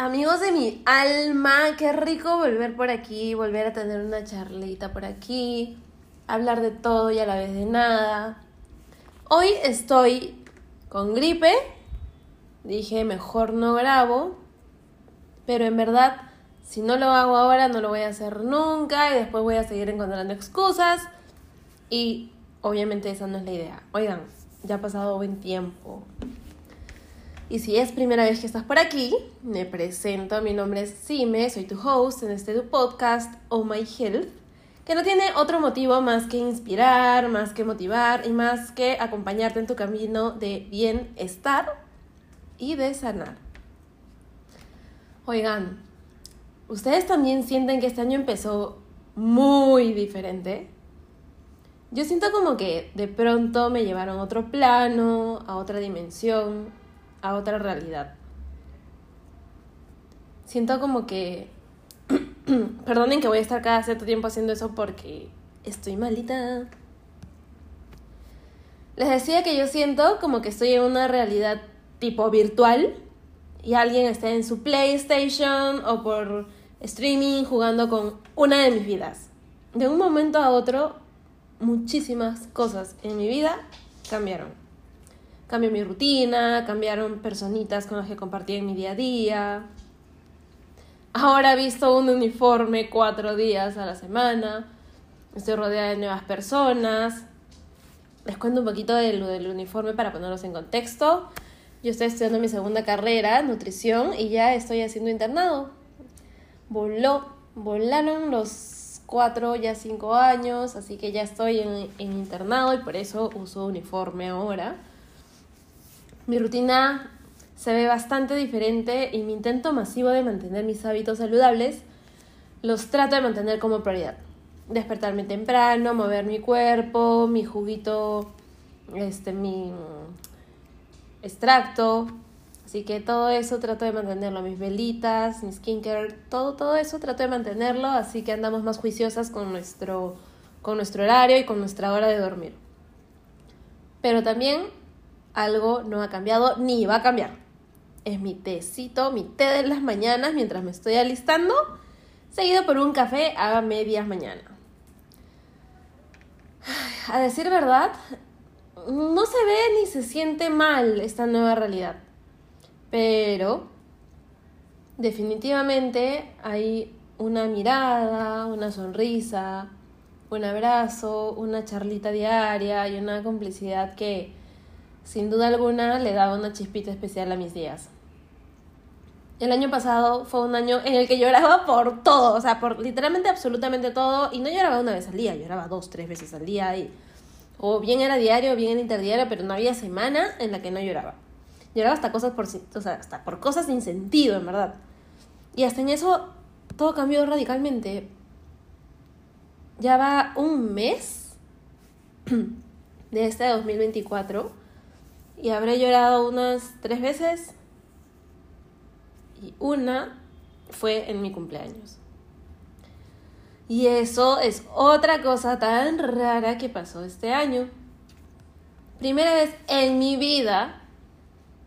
Amigos de mi alma, qué rico volver por aquí, volver a tener una charlita por aquí, hablar de todo y a la vez de nada. Hoy estoy con gripe, dije mejor no grabo, pero en verdad si no lo hago ahora no lo voy a hacer nunca y después voy a seguir encontrando excusas y obviamente esa no es la idea. Oigan, ya ha pasado buen tiempo. Y si es primera vez que estás por aquí, me presento, mi nombre es Sime, soy tu host en este podcast Oh My Health, que no tiene otro motivo más que inspirar, más que motivar y más que acompañarte en tu camino de bienestar y de sanar. Oigan, ¿ustedes también sienten que este año empezó muy diferente? Yo siento como que de pronto me llevaron a otro plano, a otra dimensión, a otra realidad. Siento como que... Perdonen que voy a estar cada cierto tiempo haciendo eso porque estoy malita. Les decía que yo siento como que estoy en una realidad tipo virtual y alguien está en su PlayStation o por streaming jugando con una de mis vidas. De un momento a otro, muchísimas cosas en mi vida cambiaron cambió mi rutina, cambiaron personitas con las que compartí en mi día a día. Ahora he visto un uniforme cuatro días a la semana. Estoy rodeada de nuevas personas. Les cuento un poquito de del uniforme para ponerlos en contexto. Yo estoy estudiando mi segunda carrera, nutrición, y ya estoy haciendo internado. Voló, volaron los cuatro, ya cinco años, así que ya estoy en, en internado y por eso uso uniforme ahora. Mi rutina se ve bastante diferente y mi intento masivo de mantener mis hábitos saludables los trato de mantener como prioridad. Despertarme temprano, mover mi cuerpo, mi juguito, este, mi extracto. Así que todo eso trato de mantenerlo, mis velitas, mi skincare, todo, todo eso trato de mantenerlo, así que andamos más juiciosas con nuestro, con nuestro horario y con nuestra hora de dormir. Pero también algo no ha cambiado ni va a cambiar. Es mi tecito, mi té de las mañanas mientras me estoy alistando, seguido por un café a medias mañana. A decir verdad, no se ve ni se siente mal esta nueva realidad. Pero definitivamente hay una mirada, una sonrisa, un abrazo, una charlita diaria y una complicidad que sin duda alguna le daba una chispita especial a mis días. El año pasado fue un año en el que lloraba por todo, o sea, por literalmente absolutamente todo, y no lloraba una vez al día, lloraba dos, tres veces al día, y, o bien era diario, o bien era interdiario, pero no había semana en la que no lloraba. Lloraba hasta cosas por, o sea, hasta por cosas sin sentido, en verdad. Y hasta en eso todo cambió radicalmente. Ya va un mes de este 2024 y habré llorado unas tres veces y una fue en mi cumpleaños. Y eso es otra cosa tan rara que pasó este año. Primera vez en mi vida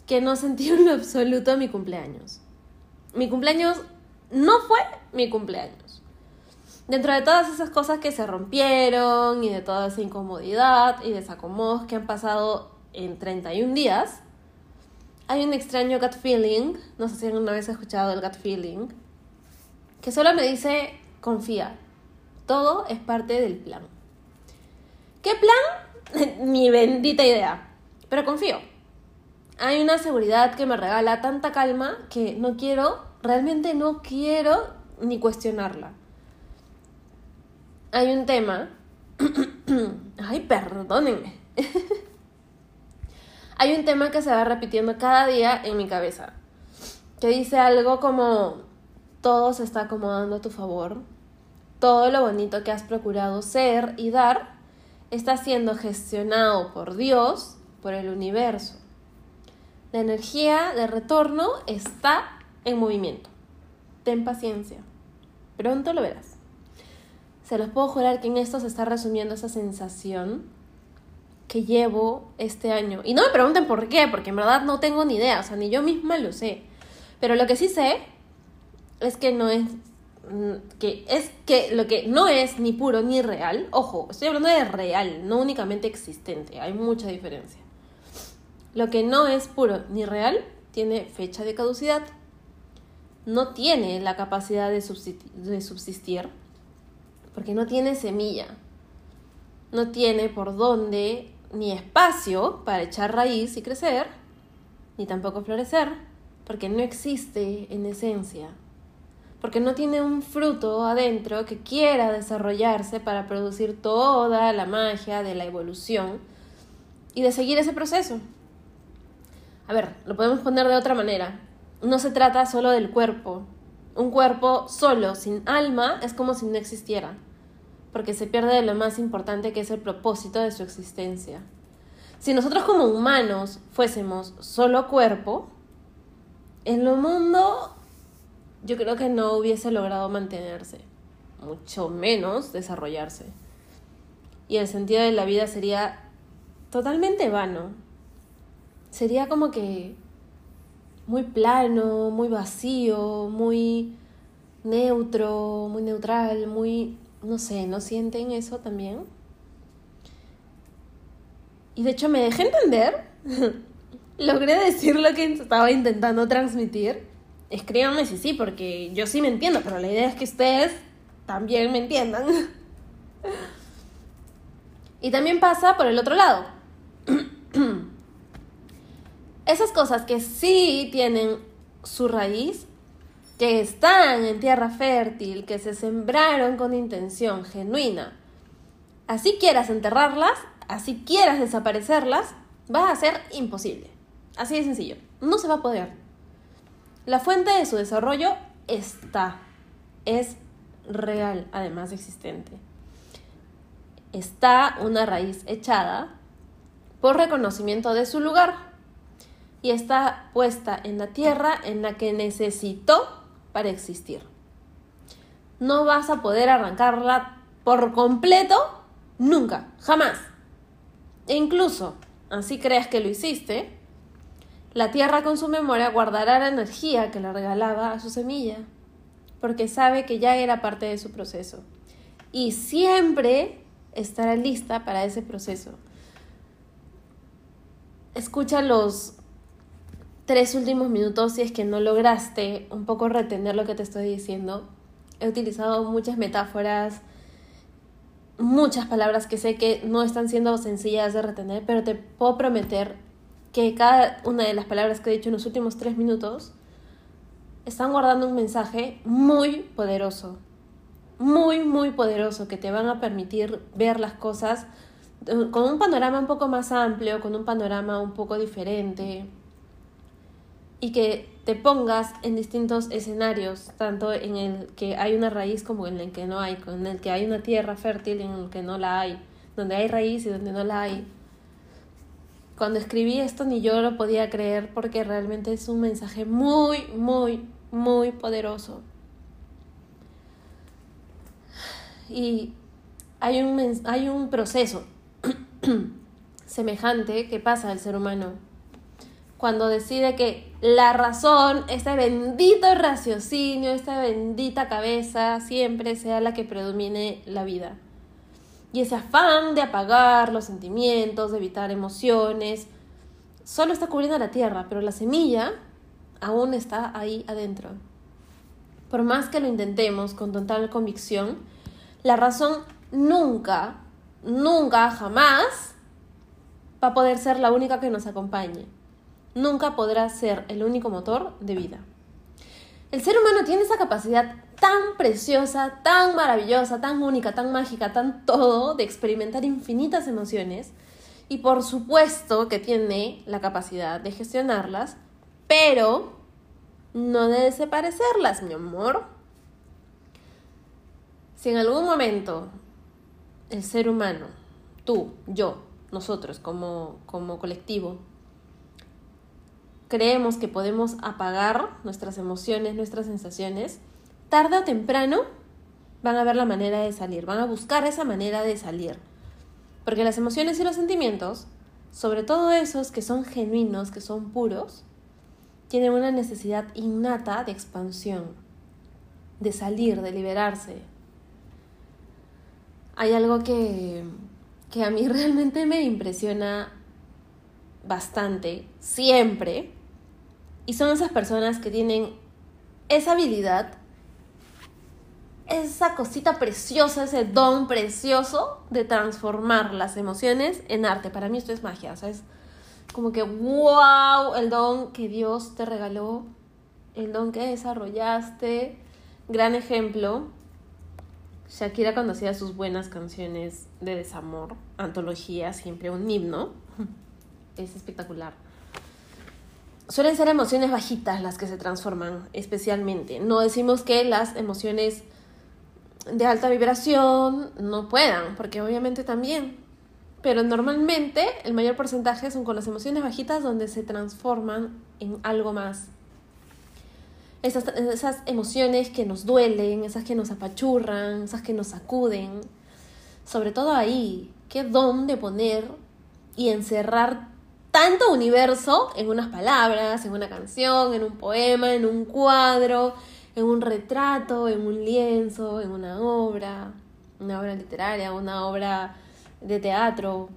que no sentí en lo absoluto mi cumpleaños. Mi cumpleaños no fue mi cumpleaños. Dentro de todas esas cosas que se rompieron y de toda esa incomodidad y desacomodos que han pasado en 31 días, hay un extraño gut feeling, no sé si alguna vez has escuchado el gut feeling, que solo me dice, confía, todo es parte del plan. ¿Qué plan? Mi bendita idea, pero confío. Hay una seguridad que me regala tanta calma que no quiero, realmente no quiero ni cuestionarla. Hay un tema, ay, perdónenme. hay un tema que se va repitiendo cada día en mi cabeza, que dice algo como, todo se está acomodando a tu favor, todo lo bonito que has procurado ser y dar está siendo gestionado por Dios, por el universo. La energía de retorno está en movimiento. Ten paciencia. Pronto lo verás. Se los puedo jurar que en esto se está resumiendo esa sensación que llevo este año. Y no me pregunten por qué, porque en verdad no tengo ni idea, o sea, ni yo misma lo sé. Pero lo que sí sé es que no es que es que lo que no es ni puro ni real, ojo, estoy hablando de real, no únicamente existente, hay mucha diferencia. Lo que no es puro ni real tiene fecha de caducidad, no tiene la capacidad de subsistir, porque no tiene semilla, no tiene por dónde ni espacio para echar raíz y crecer, ni tampoco florecer, porque no existe en esencia porque no tiene un fruto adentro que quiera desarrollarse para producir toda la magia de la evolución y de seguir ese proceso. A ver, lo podemos poner de otra manera. No se trata solo del cuerpo. Un cuerpo solo, sin alma, es como si no existiera, porque se pierde de lo más importante que es el propósito de su existencia. Si nosotros como humanos fuésemos solo cuerpo, en lo mundo yo creo que no hubiese logrado mantenerse, mucho menos desarrollarse. Y el sentido de la vida sería totalmente vano. Sería como que muy plano, muy vacío, muy neutro, muy neutral, muy, no sé, ¿no sienten eso también? Y de hecho me dejé entender, logré decir lo que estaba intentando transmitir escríbanme si sí, porque yo sí me entiendo, pero la idea es que ustedes también me entiendan. y también pasa por el otro lado. Esas cosas que sí tienen su raíz, que están en tierra fértil, que se sembraron con intención genuina, así quieras enterrarlas, así quieras desaparecerlas, va a ser imposible. Así de sencillo. No se va a poder. La fuente de su desarrollo está, es real, además existente. Está una raíz echada por reconocimiento de su lugar y está puesta en la tierra en la que necesitó para existir. No vas a poder arrancarla por completo nunca, jamás. E incluso, así creas que lo hiciste, la tierra con su memoria guardará la energía que le regalaba a su semilla, porque sabe que ya era parte de su proceso. Y siempre estará lista para ese proceso. Escucha los tres últimos minutos si es que no lograste un poco retener lo que te estoy diciendo. He utilizado muchas metáforas, muchas palabras que sé que no están siendo sencillas de retener, pero te puedo prometer que cada una de las palabras que he dicho en los últimos tres minutos están guardando un mensaje muy poderoso, muy, muy poderoso, que te van a permitir ver las cosas con un panorama un poco más amplio, con un panorama un poco diferente y que te pongas en distintos escenarios, tanto en el que hay una raíz como en el que no hay, en el que hay una tierra fértil y en el que no la hay, donde hay raíz y donde no la hay cuando escribí esto ni yo lo podía creer porque realmente es un mensaje muy, muy, muy poderoso. Y hay un, hay un proceso semejante que pasa al ser humano cuando decide que la razón, este bendito raciocinio, esta bendita cabeza, siempre sea la que predomine la vida. Y ese afán de apagar los sentimientos, de evitar emociones, solo está cubriendo la tierra, pero la semilla aún está ahí adentro. Por más que lo intentemos con total convicción, la razón nunca, nunca, jamás va a poder ser la única que nos acompañe. Nunca podrá ser el único motor de vida. El ser humano tiene esa capacidad tan preciosa, tan maravillosa, tan única, tan mágica, tan todo de experimentar infinitas emociones y por supuesto que tiene la capacidad de gestionarlas, pero no de desaparecerlas, mi amor. Si en algún momento el ser humano, tú, yo, nosotros como, como colectivo, creemos que podemos apagar nuestras emociones, nuestras sensaciones, tarde o temprano van a ver la manera de salir, van a buscar esa manera de salir. Porque las emociones y los sentimientos, sobre todo esos que son genuinos, que son puros, tienen una necesidad innata de expansión. de salir, de liberarse. Hay algo que, que a mí realmente me impresiona bastante, siempre, y son esas personas que tienen esa habilidad, esa cosita preciosa, ese don precioso de transformar las emociones en arte. Para mí esto es magia, ¿sabes? Como que, wow, el don que Dios te regaló, el don que desarrollaste. Gran ejemplo, Shakira cuando hacía sus buenas canciones de desamor, antología, siempre un himno, es espectacular suelen ser emociones bajitas las que se transforman especialmente. No decimos que las emociones de alta vibración no puedan, porque obviamente también. Pero normalmente el mayor porcentaje son con las emociones bajitas donde se transforman en algo más. Esas, esas emociones que nos duelen, esas que nos apachurran, esas que nos sacuden. Sobre todo ahí, qué don de poner y encerrar tanto universo en unas palabras, en una canción, en un poema, en un cuadro, en un retrato, en un lienzo, en una obra, una obra literaria, una obra de teatro.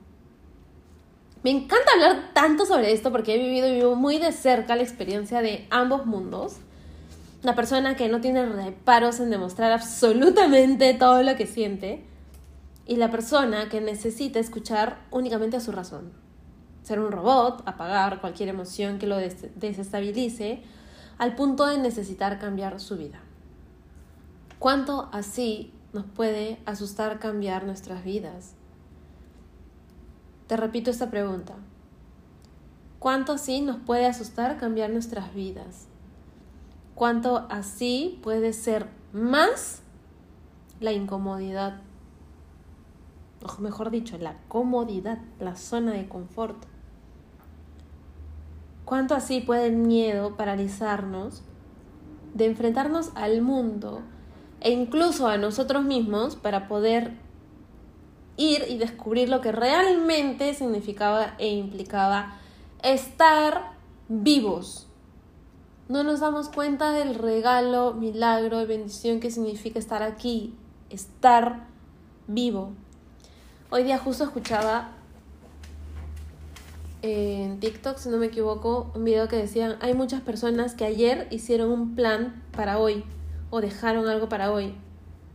Me encanta hablar tanto sobre esto porque he vivido y vivo muy de cerca la experiencia de ambos mundos. Una persona que no tiene reparos en demostrar absolutamente todo lo que siente y la persona que necesita escuchar únicamente a su razón ser un robot, apagar cualquier emoción que lo desestabilice, al punto de necesitar cambiar su vida. ¿Cuánto así nos puede asustar cambiar nuestras vidas? Te repito esta pregunta. ¿Cuánto así nos puede asustar cambiar nuestras vidas? ¿Cuánto así puede ser más la incomodidad? O mejor dicho, la comodidad, la zona de confort. ¿Cuánto así puede el miedo paralizarnos de enfrentarnos al mundo e incluso a nosotros mismos para poder ir y descubrir lo que realmente significaba e implicaba estar vivos? No nos damos cuenta del regalo, milagro y bendición que significa estar aquí, estar vivo. Hoy día justo escuchaba en TikTok, si no me equivoco, un video que decían, hay muchas personas que ayer hicieron un plan para hoy o dejaron algo para hoy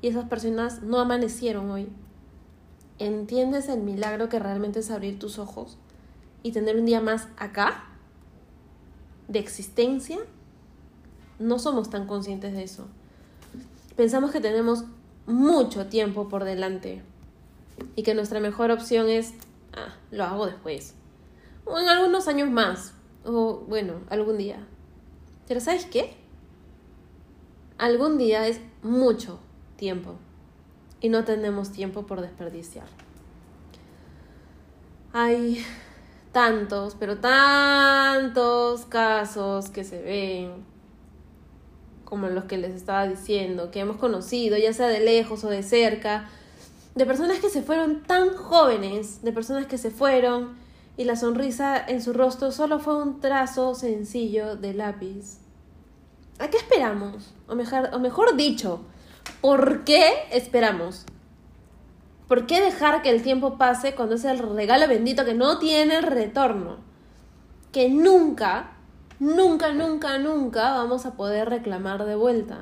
y esas personas no amanecieron hoy. ¿Entiendes el milagro que realmente es abrir tus ojos y tener un día más acá? ¿De existencia? No somos tan conscientes de eso. Pensamos que tenemos mucho tiempo por delante y que nuestra mejor opción es, ah, lo hago después o en algunos años más, o bueno, algún día. Pero ¿sabes qué? Algún día es mucho tiempo y no tenemos tiempo por desperdiciar. Hay tantos, pero tantos casos que se ven, como los que les estaba diciendo, que hemos conocido, ya sea de lejos o de cerca, de personas que se fueron tan jóvenes, de personas que se fueron y la sonrisa en su rostro solo fue un trazo sencillo de lápiz. ¿A qué esperamos? O mejor, dicho, ¿por qué esperamos? ¿Por qué dejar que el tiempo pase cuando es el regalo bendito que no tiene retorno? Que nunca, nunca, nunca, nunca vamos a poder reclamar de vuelta.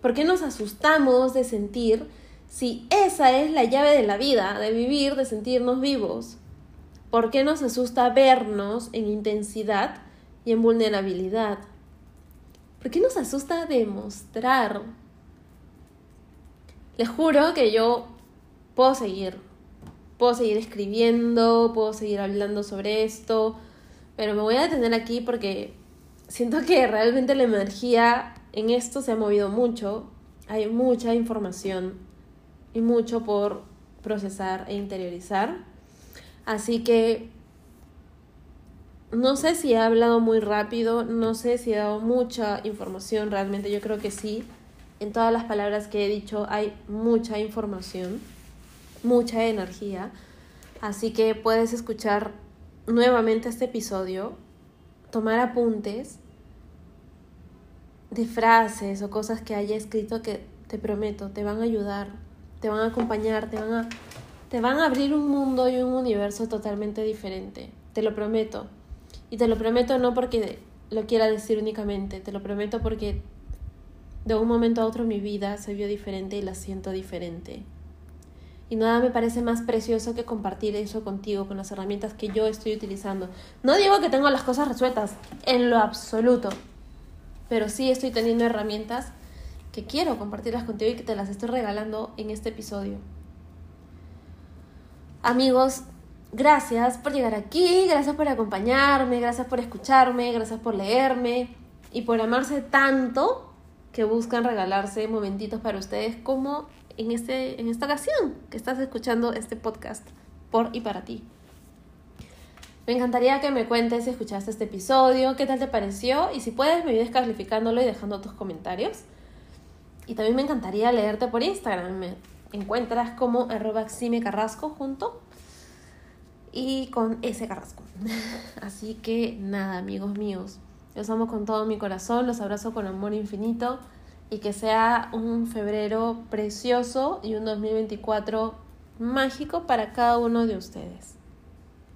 ¿Por qué nos asustamos de sentir si esa es la llave de la vida, de vivir, de sentirnos vivos? ¿Por qué nos asusta vernos en intensidad y en vulnerabilidad? ¿Por qué nos asusta demostrar? Les juro que yo puedo seguir, puedo seguir escribiendo, puedo seguir hablando sobre esto, pero me voy a detener aquí porque siento que realmente la energía en esto se ha movido mucho, hay mucha información y mucho por procesar e interiorizar. Así que no sé si he hablado muy rápido, no sé si he dado mucha información, realmente yo creo que sí. En todas las palabras que he dicho hay mucha información, mucha energía. Así que puedes escuchar nuevamente este episodio, tomar apuntes, de frases o cosas que haya escrito que te prometo, te van a ayudar, te van a acompañar, te van a, te van a abrir un mundo y un universo totalmente diferente. Te lo prometo. Y te lo prometo no porque lo quiera decir únicamente, te lo prometo porque de un momento a otro mi vida se vio diferente y la siento diferente. Y nada me parece más precioso que compartir eso contigo, con las herramientas que yo estoy utilizando. No digo que tengo las cosas resueltas, en lo absoluto. Pero sí estoy teniendo herramientas que quiero compartirlas contigo y que te las estoy regalando en este episodio. Amigos, gracias por llegar aquí, gracias por acompañarme, gracias por escucharme, gracias por leerme y por amarse tanto que buscan regalarse momentitos para ustedes como en, este, en esta ocasión que estás escuchando este podcast por y para ti. Me encantaría que me cuentes si escuchaste este episodio, qué tal te pareció y si puedes me ayudes calificándolo y dejando tus comentarios. Y también me encantaría leerte por Instagram. Encuentras como arroba Carrasco junto y con ese Carrasco. Así que nada, amigos míos. Los amo con todo mi corazón, los abrazo con amor infinito y que sea un febrero precioso y un 2024 mágico para cada uno de ustedes.